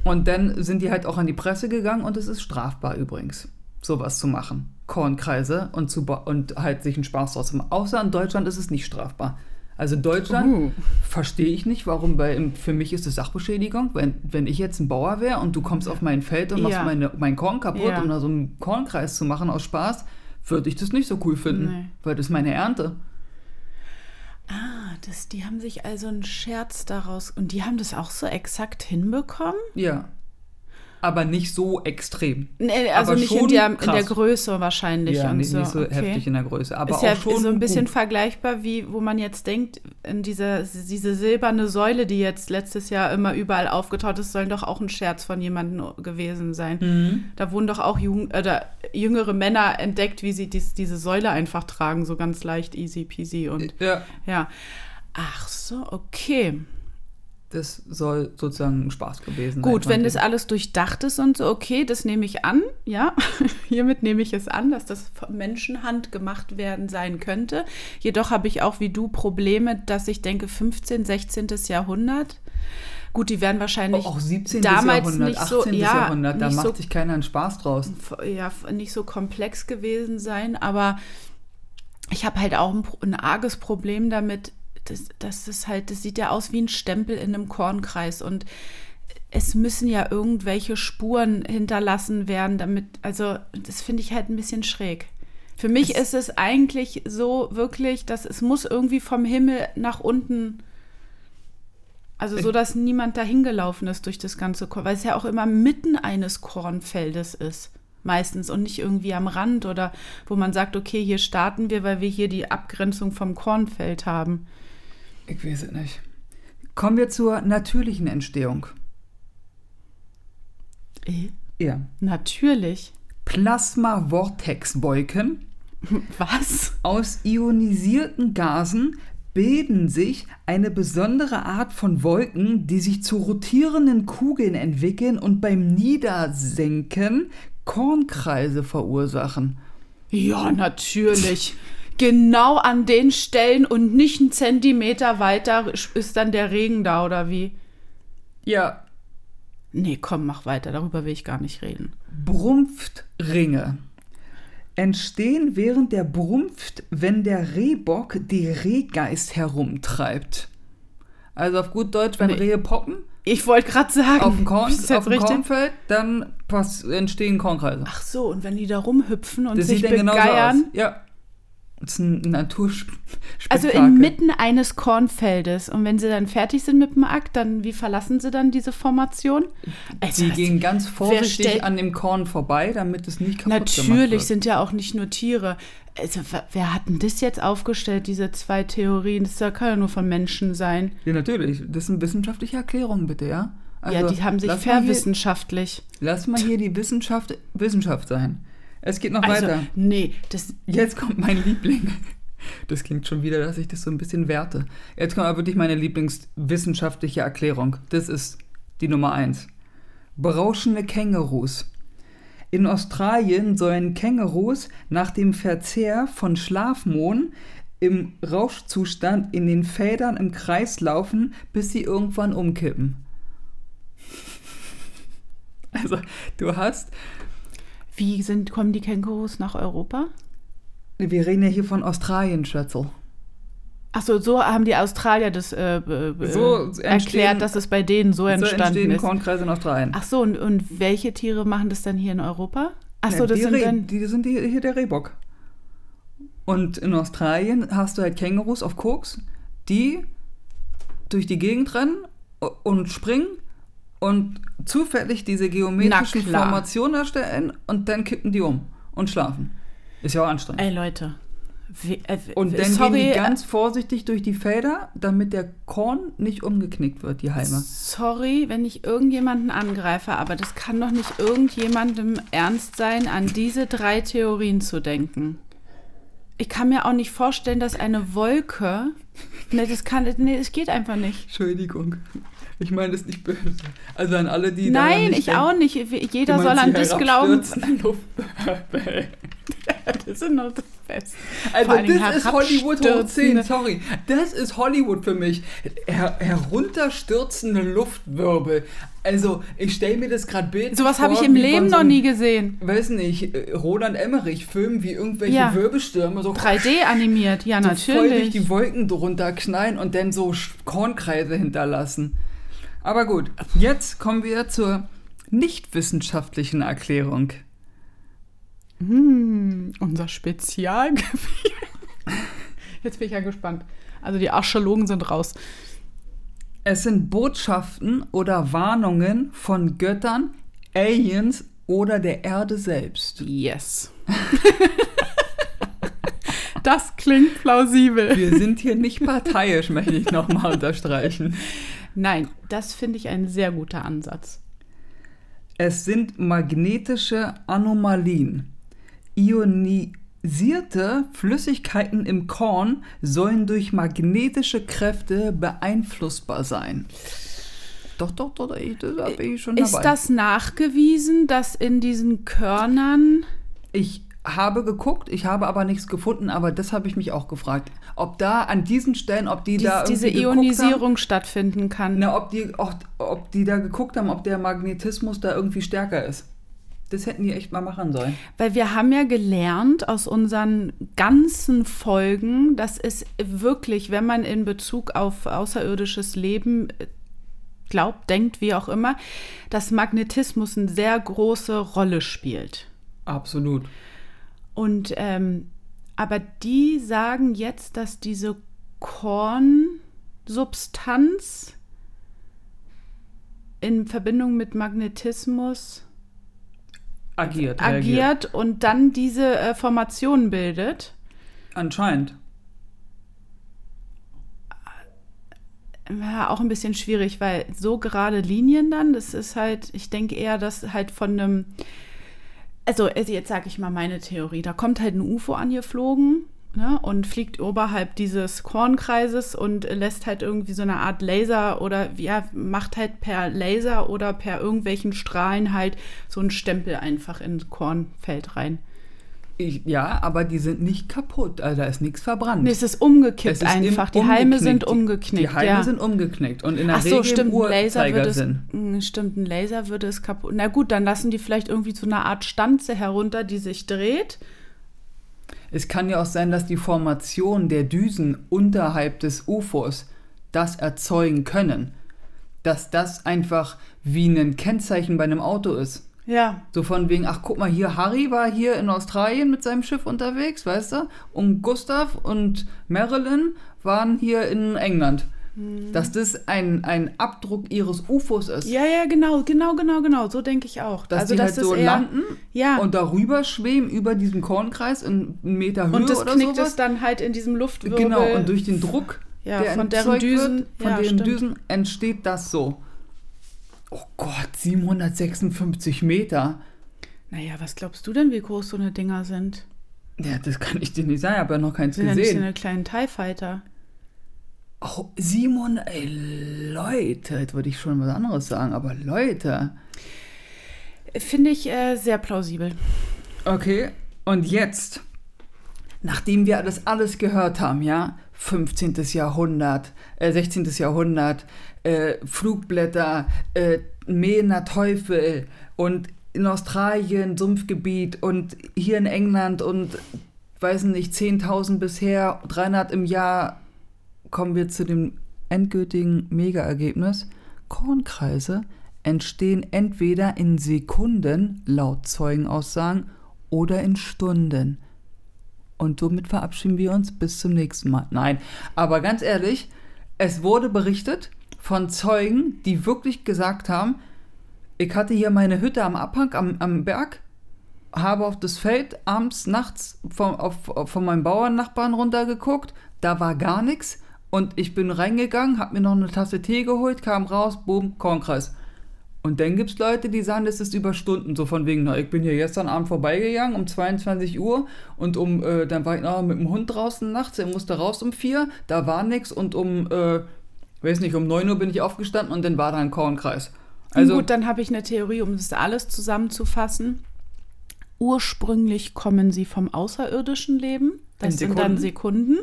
B: Und dann sind die halt auch an die Presse gegangen und es ist strafbar übrigens, sowas zu machen. Kornkreise und, zu, und halt sich einen Spaß draus zu machen. Außer in Deutschland ist es nicht strafbar. Also in Deutschland
A: Uh.
B: verstehe ich nicht, warum, weil für mich ist es Sachbeschädigung. Wenn, wenn ich jetzt ein Bauer wäre und du kommst auf mein Feld und machst
A: Ja.
B: meine, mein Korn kaputt,
A: Ja.
B: um da so einen Kornkreis zu machen aus Spaß, würde ich das nicht so cool finden,
A: Nee.
B: weil das ist meine Ernte.
A: Ah, das, die haben sich also einen Scherz daraus. Und die haben das auch so exakt hinbekommen?
B: Ja. Aber nicht so extrem.
A: Nee, also
B: Aber
A: nicht in der, in der. Größe wahrscheinlich.
B: Ja, nicht,
A: so.
B: nicht so
A: okay.
B: heftig in der Größe. Aber
A: ist ja
B: auch schon
A: so ein bisschen
B: gut.
A: vergleichbar, wie wo man jetzt denkt, in dieser, diese silberne Säule, die jetzt letztes Jahr immer überall aufgetaucht ist, soll doch auch ein Scherz von jemandem gewesen sein.
B: Mhm.
A: Da wurden doch auch jung, oder jüngere Männer entdeckt, wie sie dies, diese Säule einfach tragen, so ganz leicht, easy peasy und
B: Ja,
A: ja. Ach so, okay.
B: Das soll sozusagen ein Spaß gewesen sein.
A: Gut, wenn das alles durchdacht ist und so, okay, das nehme ich an, ja. Hiermit nehme ich es an, dass das von Menschenhand gemacht werden sein könnte. Jedoch habe ich auch wie du Probleme, dass ich denke, 15., 16. Jahrhundert. Gut, die werden wahrscheinlich
B: auch 17.
A: damals
B: Jahrhundert,
A: nicht
B: 18.
A: so, ja,
B: Jahrhundert, da macht
A: so
B: sich keiner einen Spaß draus.
A: ja, nicht so komplex gewesen sein, aber ich habe halt auch ein, ein arges Problem damit, dass das halt, das sieht ja aus wie ein Stempel in einem Kornkreis und es müssen ja irgendwelche Spuren hinterlassen werden, damit, also das finde ich halt ein bisschen schräg. Für mich ist es eigentlich so wirklich, dass es muss irgendwie vom Himmel nach unten, also so, dass niemand dahin gelaufen ist durch das ganze Korn, weil es ja auch immer mitten eines Kornfeldes ist, meistens und nicht irgendwie am Rand oder wo man sagt, okay, hier starten wir, weil wir hier die Abgrenzung vom Kornfeld haben.
B: Ich weiß es nicht. Kommen wir zur natürlichen Entstehung.
A: Äh,
B: Ja.
A: Natürlich.
B: Plasma-Vortex-Wolken
A: Was?
B: aus ionisierten Gasen bilden sich eine besondere Art von Wolken, die sich zu rotierenden Kugeln entwickeln und beim Niedersenken Kornkreise verursachen.
A: Ja, natürlich. Genau an den Stellen und nicht einen Zentimeter weiter ist dann der Regen da oder wie?
B: Ja,
A: Nee, komm, mach weiter. Darüber will ich gar nicht reden.
B: Brumpftringe entstehen während der Brumpft, wenn der Rehbock die Rehgeist herumtreibt. Also auf gut Deutsch, wenn
A: Nee.
B: Rehe poppen
A: Ich wollte gerade sagen.
B: auf dem, Korn, auf dem? Kornfeld, dann pass, entstehen Kornkreise.
A: Ach so, und wenn die da rumhüpfen und
B: das
A: sich
B: sieht dann genauso aus.
A: begeiern.
B: Ja. Das ist ein Naturspektakel.
A: Also inmitten eines Kornfeldes. Und wenn sie dann fertig sind mit dem Akt, dann wie verlassen sie dann diese Formation? Also,
B: Sie gehen ganz vorsichtig an dem Korn vorbei, damit es nicht kaputt gemacht
A: Natürlich
B: wird.
A: sind ja auch nicht nur Tiere. Also, wer- hat denn das jetzt aufgestellt, diese zwei Theorien? Das kann ja nur von Menschen sein.
B: Ja, natürlich. Das sind wissenschaftliche Erklärungen, bitte, ja?
A: ja,
B: Also,
A: die haben sich verwissenschaftlich.
B: Lass mal hier die Wissenschaft Wissenschaft sein. Es geht noch
A: Also,
B: weiter.
A: nee, das.
B: Jetzt kommt mein Liebling. Das klingt schon wieder, dass ich das so ein bisschen werte. Jetzt kommt aber wirklich meine Lieblingswissenschaftliche Erklärung. Das ist die Nummer eins. Berauschende Kängurus. In Australien sollen Kängurus nach dem Verzehr von Schlafmohn im Rauschzustand in den Feldern im Kreis laufen, bis sie irgendwann umkippen. Also, du hast
A: Wie sind, kommen die Kängurus nach Europa?
B: Wir reden ja hier von Australien, Schätzel.
A: Achso, so haben die Australier das äh, be-
B: So entstehen-
A: erklärt, dass es bei denen so
B: So
A: entstanden
B: entstehen
A: ist.
B: Kornkreise in Australien.
A: Ach so, und, und welche Tiere machen das dann hier in Europa? Ach so,
B: Ja,
A: das sind
B: Reh-
A: dann.
B: die sind hier, hier der Rehbock. Und in Australien hast du halt Kängurus auf Koks, die durch die Gegend rennen und springen und zufällig diese geometrischen. Formationen erstellen und dann kippen die um und schlafen. Ist ja auch anstrengend.
A: Ey Leute, Wie, äh,
B: Und dann
A: sorry,
B: gehen die ganz vorsichtig durch die Felder, damit der Korn nicht umgeknickt wird, die Halme.
A: Sorry, wenn ich irgendjemanden angreife, aber das kann doch nicht irgendjemandem ernst sein, an diese drei Theorien zu denken. Ich kann mir auch nicht vorstellen, dass eine Wolke. Nee, das kann. Nee, es geht einfach nicht.
B: Entschuldigung. Ich meine das nicht böse. Also an alle, die
A: Nein, ich
B: denken.
A: auch nicht. Jeder soll an das glauben. Das ist noch das Beste.
B: Also das ist Hollywood hoch 10,
A: herabstürzende-
B: sorry. Das ist Hollywood für mich. Her herunterstürzende Luftwirbel. Also ich stelle mir das gerade bildlich
A: Sowas habe ich im Leben
B: so
A: noch nie gesehen.
B: Weiß nicht, äh, Roland Emmerich filmen, wie irgendwelche
A: Ja.
B: Wirbelstürme so
A: 3D animiert, ja,
B: so voll durch
A: natürlich.
B: die Wolken drunter knallen und dann so Kornkreise hinterlassen. Aber gut, jetzt kommen wir zur nicht wissenschaftlichen Erklärung.
A: Hm, unser Spezialgebiet. Jetzt bin ich ja gespannt. Also die Archäologen sind raus.
B: Es sind Botschaften oder Warnungen von Göttern, Aliens oder der Erde selbst.
A: Yes. das klingt plausibel.
B: Wir sind hier nicht parteiisch, möchte ich nochmal unterstreichen.
A: Nein, das finde ich ein sehr guter Ansatz.
B: Es sind magnetische Anomalien. Ionisierte Flüssigkeiten im Korn sollen durch magnetische Kräfte beeinflussbar sein. Doch, doch, doch, da bin ich schon
A: Ist
B: dabei.
A: das nachgewiesen, dass in diesen Körnern
B: Ich habe geguckt, ich habe aber nichts gefunden, aber das habe ich mich auch gefragt. Ob da an diesen Stellen, ob die
A: dies,
B: da
A: diese Ionisierung stattfinden kann?
B: Haben, na, ob, die, auch, ob die da geguckt haben, ob der Magnetismus da irgendwie stärker ist. Das hätten die echt mal machen sollen.
A: Weil wir haben ja gelernt aus unseren ganzen Folgen, dass es wirklich, wenn man in Bezug auf außerirdisches Leben äh, glaubt, denkt, wie auch immer, dass Magnetismus eine sehr große Rolle spielt.
B: Absolut.
A: Und ähm, aber die sagen jetzt, dass diese Kornsubstanz in Verbindung mit Magnetismus
B: Agiert.
A: agiert und dann diese äh, Formation bildet.
B: Anscheinend.
A: Ja, auch ein bisschen schwierig, weil so gerade Linien dann, das ist halt, ich denke eher, dass halt von einem, also also jetzt sage ich mal meine Theorie, da kommt halt ein UFO angeflogen ne, und fliegt oberhalb dieses Kornkreises und lässt halt irgendwie so eine Art Laser oder ja, macht halt per Laser oder per irgendwelchen Strahlen halt so einen Stempel einfach ins Kornfeld rein.
B: Ich, ja, aber die sind nicht kaputt. Also da ist nichts verbrannt.
A: Nee, es ist umgekippt
B: Es ist
A: einfach. Die Halme sind
B: Die-
A: umgeknickt.
B: Die Halme
A: ja.
B: sind umgeknickt und in der
A: Ach so,
B: Regel
A: stimmt,
B: im
A: ein Laser würde es,
B: Uhrzeigersinn.
A: Mm, stimmt, ein Laser würde es kaputt. Na gut, dann lassen die vielleicht irgendwie zu einer Art Stanze herunter, die sich dreht.
B: Es kann ja auch sein, dass die Formation der Düsen unterhalb des UFOs das erzeugen können. Dass das einfach wie ein Kennzeichen bei einem Auto ist.
A: Ja,
B: So von wegen, ach guck mal hier, Harry war hier in Australien mit seinem Schiff unterwegs, weißt du? Und Gustav und Marilyn waren hier in England. Dass das ein, ein Abdruck ihres UFOs ist.
A: Ja, ja, genau, genau, genau, genau. So denke ich auch.
B: Dass
A: also
B: die
A: das
B: halt so
A: eher,
B: landen
A: ja.
B: und darüber schweben über diesem Kornkreis in einen Meter Höhe
A: und das
B: oder
A: knickt
B: sowas.
A: es dann halt in diesem Luftwirbel.
B: Genau, und durch den Druck,
A: Ja,
B: der
A: von deren Düsen-
B: wird, von
A: ja,
B: deren
A: stimmt.
B: Düsen entsteht das so. Oh Gott, 756 Meter.
A: Naja, was glaubst du denn, wie groß so eine Dinger sind?
B: Ja, das kann ich dir nicht sagen, ich habe ja noch keins
A: Sind ja nicht so
B: gesehen.
A: eine kleinen TIE Fighter.
B: Oh, 700, ey, Leute, jetzt würde ich schon was anderes sagen, aber Leute.
A: Finde ich äh, sehr plausibel.
B: Okay, und jetzt, nachdem wir das alles gehört haben, ja, 15. Jahrhundert, äh, 16. Jahrhundert, äh, Flugblätter, äh, mähender Teufel und in Australien Sumpfgebiet und hier in England und weiß nicht, 10.000 bisher, 300 im Jahr, kommen wir zu dem endgültigen Mega-Ergebnis. Kornkreise entstehen entweder in Sekunden, laut Zeugenaussagen, oder in Stunden. Und somit verabschieden wir uns bis zum nächsten Mal. Nein, aber ganz ehrlich, es wurde berichtet von Zeugen, die wirklich gesagt haben, ich hatte hier meine Hütte am Abhang, am, am Berg, habe auf das Feld abends, nachts von, auf, von meinem Bauernnachbarn runtergeguckt. Da war gar nichts. Und ich bin reingegangen, habe mir noch eine Tasse Tee geholt, kam raus, boom, Kornkreis. Und dann gibt es Leute, die sagen, das ist über Stunden, so von wegen, na, ich bin hier gestern Abend vorbeigegangen um 22 Uhr und um, äh, dann war ich noch mit dem Hund draußen nachts, er musste raus um 4, da war nichts und um, äh, weiß nicht, um 9 Uhr bin ich aufgestanden und dann war da ein Kornkreis.
A: Also, Gut, dann habe ich eine Theorie, um das alles zusammenzufassen. Ursprünglich kommen sie vom außerirdischen Leben. Das sind dann Sekunden.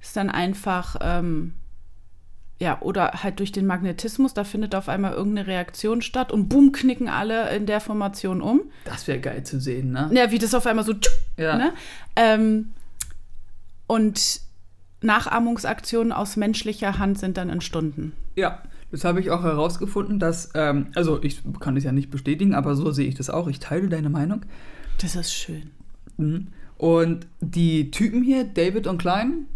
A: Ist dann einfach ähm, ja, oder halt durch den Magnetismus, da findet auf einmal irgendeine Reaktion statt und boom, knicken alle in der Formation um.
B: Das wäre geil zu sehen, ne?
A: Ja, wie das auf einmal so. Ja. Ne? Ähm, und Nachahmungsaktionen aus menschlicher Hand sind dann in Stunden.
B: Ja, das habe ich auch herausgefunden, dass, ähm, also ich kann es ja nicht bestätigen, aber so sehe ich das auch. Ich teile deine Meinung.
A: Das ist schön.
B: Mhm. Und die Typen hier, David und Klein,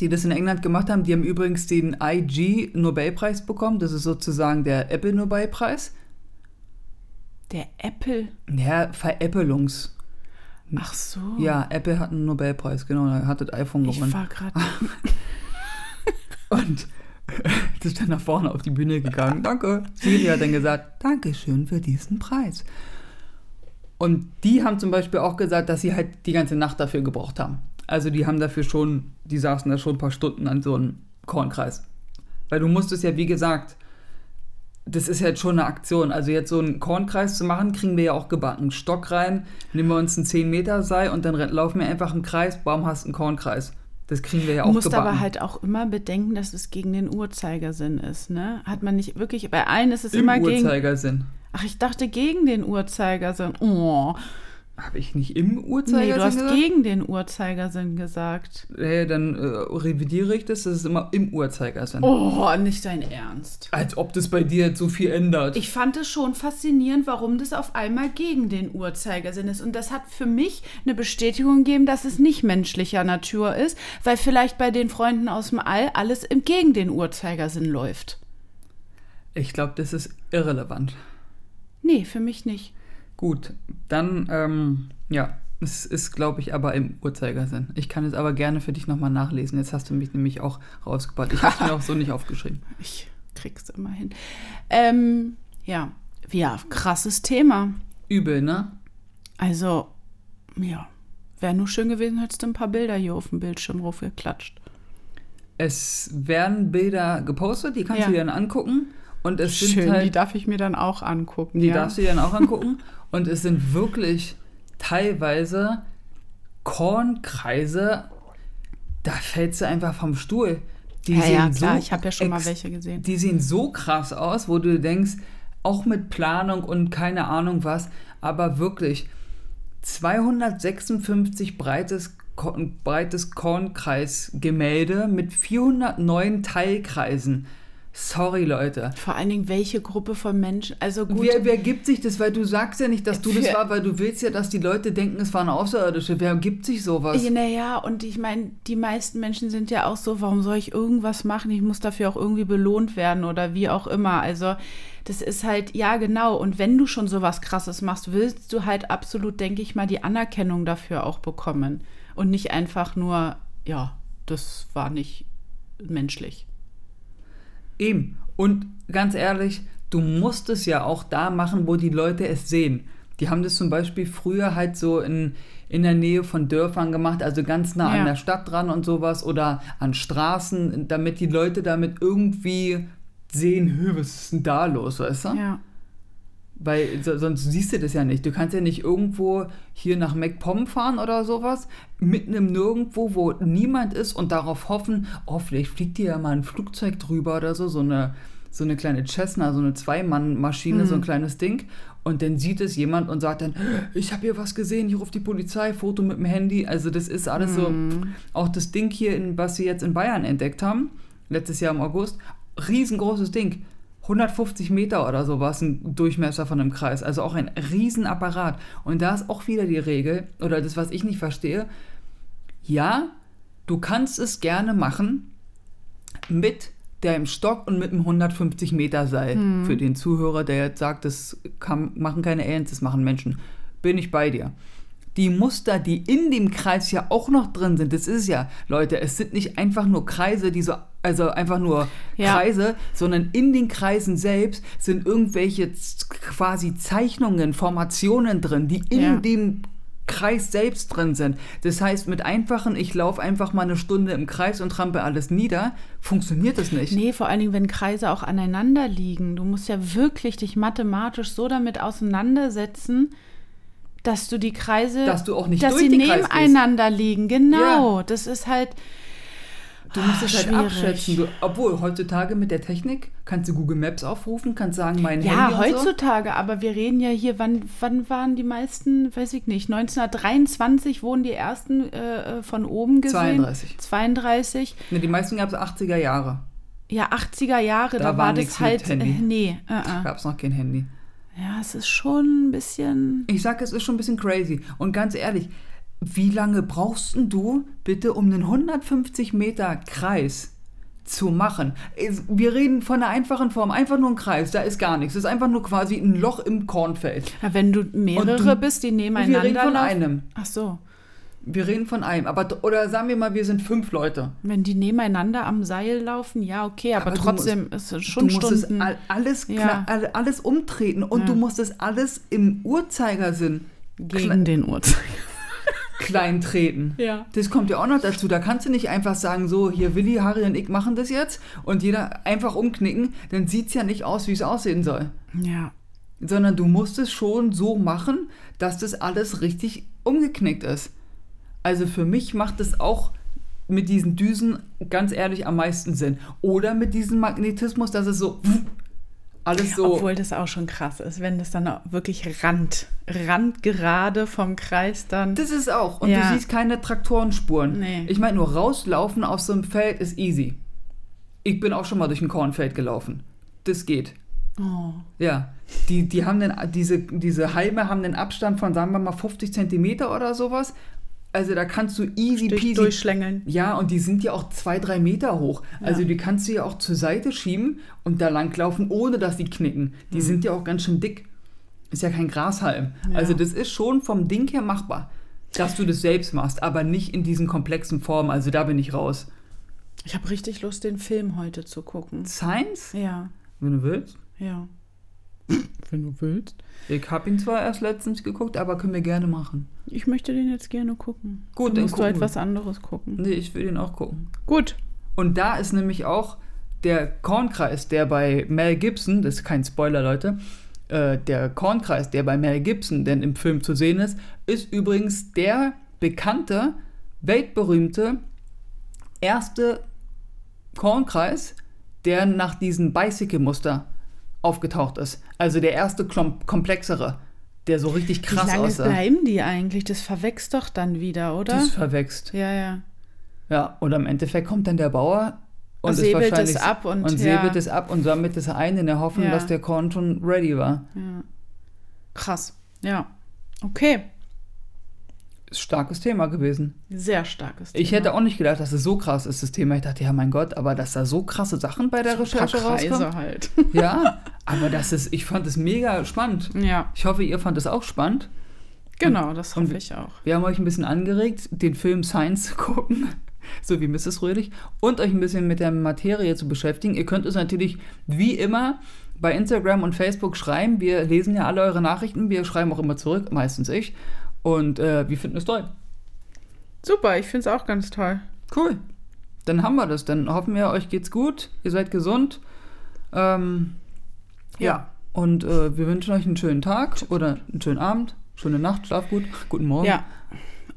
B: die das in England gemacht haben, die haben übrigens den IG Nobelpreis bekommen. Das ist sozusagen der Apple Nobelpreis.
A: Der Apple?
B: Ja, Veräppelungs.
A: Ach so.
B: Ja, Apple hat einen Nobelpreis, genau. Er hat das iPhone gewonnen.
A: Ich war gerade.
B: Und das ist dann nach vorne auf die Bühne gegangen. Danke. Siri hat dann gesagt, Dankeschön für diesen Preis. Und die haben zum Beispiel auch gesagt, dass sie halt die ganze Nacht dafür gebraucht haben. Also die haben dafür schon, die saßen da schon ein paar Stunden an so einem Kornkreis. Weil du musstest ja, wie gesagt, das ist jetzt schon eine Aktion. Also jetzt so einen Kornkreis zu machen, kriegen wir ja auch gebacken. Stock rein, nehmen wir uns einen 10 Meter Seil und dann laufen wir einfach im Kreis, warum hast einen Kornkreis? Das kriegen wir ja auch
A: Du musst
B: gebacken.
A: aber halt auch immer bedenken, dass es gegen den Uhrzeigersinn ist, ne? Hat man nicht wirklich, bei allen ist es
B: Im
A: immer gegen...
B: Uhrzeigersinn.
A: Ach, ich dachte gegen den Uhrzeigersinn. Oh.
B: Habe ich nicht im Uhrzeigersinn
A: Nee, du hast
B: gesagt?
A: gegen den Uhrzeigersinn gesagt.
B: Hey, dann äh, revidiere ich das, das ist immer im Uhrzeigersinn.
A: Oh, nicht dein Ernst.
B: Als ob das bei dir jetzt so viel ändert.
A: Ich fand es schon faszinierend, warum das auf einmal gegen den Uhrzeigersinn ist. Und das hat für mich eine Bestätigung gegeben, dass es nicht menschlicher Natur ist, weil vielleicht bei den Freunden aus dem All alles im gegen den Uhrzeigersinn läuft.
B: Ich glaube, das ist irrelevant.
A: Nee, für mich nicht.
B: Gut, dann, ähm, ja, es ist, glaube ich, aber im Uhrzeigersinn. Ich kann es aber gerne für dich nochmal nachlesen. Jetzt hast du mich nämlich auch rausgebracht. Ich habe es mir auch so nicht aufgeschrieben.
A: Ich krieg's immer hin. Ähm, ja, ja, krasses Thema.
B: Übel, ne?
A: Also, ja, wäre nur schön gewesen, hättest du ein paar Bilder hier auf dem Bildschirm raufgeklatscht.
B: Es werden Bilder gepostet, die kannst
A: Ja.
B: du dir dann angucken. Und es sind
A: Schön,
B: halt,
A: die darf ich mir dann auch angucken.
B: Die
A: ja.
B: darfst du dir dann auch angucken. Und es sind wirklich teilweise Kornkreise, da fällst du einfach vom Stuhl. Die
A: ja, ja,
B: sehen
A: klar,
B: so
A: ich habe ja schon mal welche gesehen.
B: Die sehen so krass aus, wo du denkst, auch mit Planung und keine Ahnung was, aber wirklich 256 breites, breites Kornkreisgemälde mit 409 Teilkreisen. Sorry, Leute.
A: Vor allen Dingen, welche Gruppe von Menschen, also gut,
B: Wer, wer gibt sich das? Weil du sagst ja nicht, dass du das war, weil du willst ja, dass die Leute denken, es waren Außerirdische. Wer gibt sich sowas?
A: naja, und ich meine, die meisten Menschen sind ja auch so, warum soll ich irgendwas machen? Ich muss dafür auch irgendwie belohnt werden oder wie auch immer. Also, das ist halt, ja, genau. Und wenn du schon sowas Krasses machst, willst du halt absolut, denke ich mal, die Anerkennung dafür auch bekommen. Und nicht einfach nur, ja, das war nicht menschlich.
B: Eben. Und ganz ehrlich, du musst es ja auch da machen, wo die Leute es sehen. Die haben das zum Beispiel früher halt so in, in der Nähe von Dörfern gemacht, also ganz nah
A: Ja.
B: an der Stadt dran und sowas oder an Straßen, damit die Leute damit irgendwie sehen, "Hö, was ist denn da los, weißt du?
A: Ja.
B: Weil so, sonst siehst du das ja nicht. Du kannst ja nicht irgendwo hier nach MacPom fahren oder sowas, mitten im Nirgendwo, wo niemand ist und darauf hoffen, oh, vielleicht fliegt hier ja mal ein Flugzeug drüber oder so, so eine, so eine kleine Cessna, so eine Zwei-Mann-Maschine, so ein kleines Ding. Und dann sieht es jemand und sagt dann, ich habe hier was gesehen, ich rufe die Polizei, Foto mit dem Handy. Also das ist alles so, auch das Ding hier, in, was sie jetzt in Bayern entdeckt haben, letztes Jahr im August, riesengroßes Ding. 150 Meter oder so war es ein Durchmesser von einem Kreis. Also auch ein Riesenapparat. Und da ist auch wieder die Regel, oder das, was ich nicht verstehe. Ja, du kannst es gerne machen mit dem Stock und mit dem 150 Meter Seil. Für den Zuhörer, der jetzt sagt, das kann, machen keine Aliens, das machen Menschen. bin ich bei dir. Die Muster, die in dem Kreis ja auch noch drin sind, das ist ja, Leute, es sind nicht einfach nur Kreise, die so, also einfach nur
A: Ja.
B: Kreise, sondern in den Kreisen selbst sind irgendwelche quasi Zeichnungen, Formationen drin, die in
A: Ja.
B: dem Kreis selbst drin sind. Das heißt, mit einfachen, ich laufe einfach mal eine Stunde im Kreis und trampe alles nieder, funktioniert das nicht.
A: Nee, vor allen Dingen, wenn Kreise auch aneinander liegen. Du musst ja wirklich dich mathematisch so damit auseinandersetzen, dass du die Kreise,
B: Dass du auch nicht
A: dass
B: durch
A: sie nebeneinander liegen. Genau, das ist halt
B: Du musst es halt abschätzen. Du, obwohl, heutzutage mit der Technik kannst du Google Maps aufrufen, kannst sagen, mein
A: ja
B: Handy so.
A: heutzutage. Aber wir reden ja hier, wann, wann waren die meisten? Weiß ich nicht. 1923 wurden die ersten äh, von oben gesehen.
B: 32.
A: 32.
B: Ne, die meisten gab es 80er Jahre.
A: Ja, 80er Jahre,
B: Da
A: da,
B: war
A: das halt.
B: Handy.
A: Äh, nee, äh, äh.
B: Gab es noch kein Handy.
A: Ja, es ist schon ein bisschen.
B: Ich sag, es ist schon ein bisschen crazy. Und ganz ehrlich, wie lange brauchst du bitte, um einen 150 Meter Kreis zu machen? Wir reden von einer einfachen Form, einfach nur ein Kreis, da ist gar nichts. Es ist einfach nur quasi ein Loch im Kornfeld.
A: Ja, wenn du mehrere
B: du-
A: bist, die
B: Wir
A: nebeneinander
B: reden von
A: laufen.
B: einem.
A: Ach so.
B: Wir reden von einem. Aber, oder sagen wir mal, wir sind fünf Leute.
A: Wenn die nebeneinander am Seil laufen, ja, okay, aber,
B: Aber du
A: trotzdem ist es schon
B: du musst es
A: Stunden.
B: all, alles,
A: Ja.
B: alles umtreten und
A: Ja.
B: du musst es alles im Uhrzeigersinn
A: gegen den Uhrzeiger.
B: Klein treten.
A: Ja.
B: Das kommt ja auch noch dazu. Da kannst du nicht einfach sagen, so, hier Willi, Harry und ich machen das jetzt und jeder einfach umknicken, dann sieht es ja nicht aus, wie es aussehen soll.
A: Ja.
B: Sondern du musst es schon so machen, dass das alles richtig umgeknickt ist. Also für mich macht es auch mit diesen Düsen ganz ehrlich am meisten Sinn. Oder mit diesem Magnetismus, dass es so alles so.
A: Obwohl das auch schon krass ist, wenn das dann wirklich Rand, randgerade vom Kreis dann.
B: Das ist auch. Und
A: Ja.
B: du siehst keine Traktorenspuren.
A: Nee.
B: Ich meine, nur rauslaufen aus so einem Feld ist easy. Ich bin auch schon mal durch ein Kornfeld gelaufen. Das geht.
A: oh.
B: Ja. Die, die haben den, diese, diese Halme haben den Abstand von, sagen wir mal, 50 Zentimeter oder sowas. Also da kannst du easy
A: Durch,
B: peasy.
A: durchschlängeln.
B: Ja, und die sind ja auch zwei, drei Meter hoch. Also die kannst du ja auch zur Seite schieben und da langlaufen, ohne dass die knicken. Die sind ja auch ganz schön dick. Ist ja kein Grashalm.
A: Hm. Ja.
B: Also das ist schon vom Ding her machbar, dass du das selbst machst, aber nicht in diesen komplexen Formen. Also da bin ich raus.
A: Ich habe richtig Lust, den Film heute zu gucken.
B: Science,
A: Ja,
B: wenn du willst.
A: ja. Wenn du willst.
B: Ich habe ihn zwar erst letztens geguckt, aber können wir gerne machen.
A: Ich möchte den jetzt gerne gucken.
B: Gut,
A: dann
B: dann
A: musst du
B: gucken
A: halt
B: wir.
A: was anderes gucken.
B: Nee, ich will den auch gucken.
A: Gut.
B: Und da ist nämlich auch der Kornkreis, der bei Mel Gibson, das ist kein Spoiler, Leute, äh, der Kornkreis, der bei Mel Gibson denn im Film zu sehen ist, ist übrigens der bekannte, weltberühmte erste Kornkreis, der nach diesem Bicycle-Muster aufgetaucht ist. Also der erste komplexere, der so richtig
A: Wie
B: krass
A: lange
B: aussah.
A: bleiben die eigentlich? Das verwächst doch dann wieder, oder?
B: Das verwächst.
A: ja, ja.
B: Ja, und am Endeffekt kommt dann der Bauer und
A: säbelt es ab und,
B: und
A: ja.
B: säbelt es ab und sammelt es ein in der Hoffnung,
A: Ja.
B: dass der Korn schon ready war.
A: ja. Krass. Ja. Okay.
B: Ist starkes Thema gewesen.
A: Sehr starkes
B: Ich
A: Thema.
B: hätte auch nicht gedacht, dass es so krass ist, das Thema. Ich dachte, ja, mein Gott, aber dass da so krasse Sachen bei der
A: paar
B: Recherche rauskommen.
A: halt.
B: Ja, aber das ist, ich fand es mega spannend.
A: ja,
B: Ich hoffe, ihr fand es auch spannend.
A: genau, das hoffe ich auch.
B: Wir haben euch ein bisschen angeregt, den Film Science zu gucken, so wie Mrs. Röhlich, und euch ein bisschen mit der Materie zu beschäftigen. Ihr könnt uns natürlich wie immer bei Instagram und Facebook schreiben. Wir lesen ja alle eure Nachrichten. Wir schreiben auch immer zurück, meistens ich. Und äh, wir finden es toll.
A: Super, ich finde es auch ganz toll.
B: Cool. Dann haben wir das. Dann hoffen wir, euch geht's gut. Ihr seid gesund. Ähm.
A: Ja.
B: Und äh, wir wünschen euch einen schönen Tag oder einen schönen Abend, schöne Nacht, schlaf gut, guten Morgen.
A: Ja.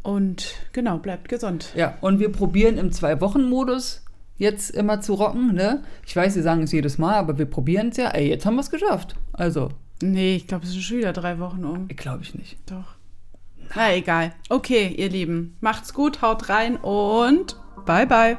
A: Und genau, bleibt gesund.
B: Ja, und wir probieren im Zwei-Wochen-Modus jetzt immer zu rocken, ne? Ich weiß, Sie sagen es jedes Mal, aber wir probieren es ja. Ey, jetzt haben wir es geschafft. Also,
A: Nee, ich glaube, es sind schon wieder drei Wochen um.
B: glaube ich nicht.
A: Doch. Na egal. Okay, ihr Lieben. Macht's gut, haut rein und bye bye.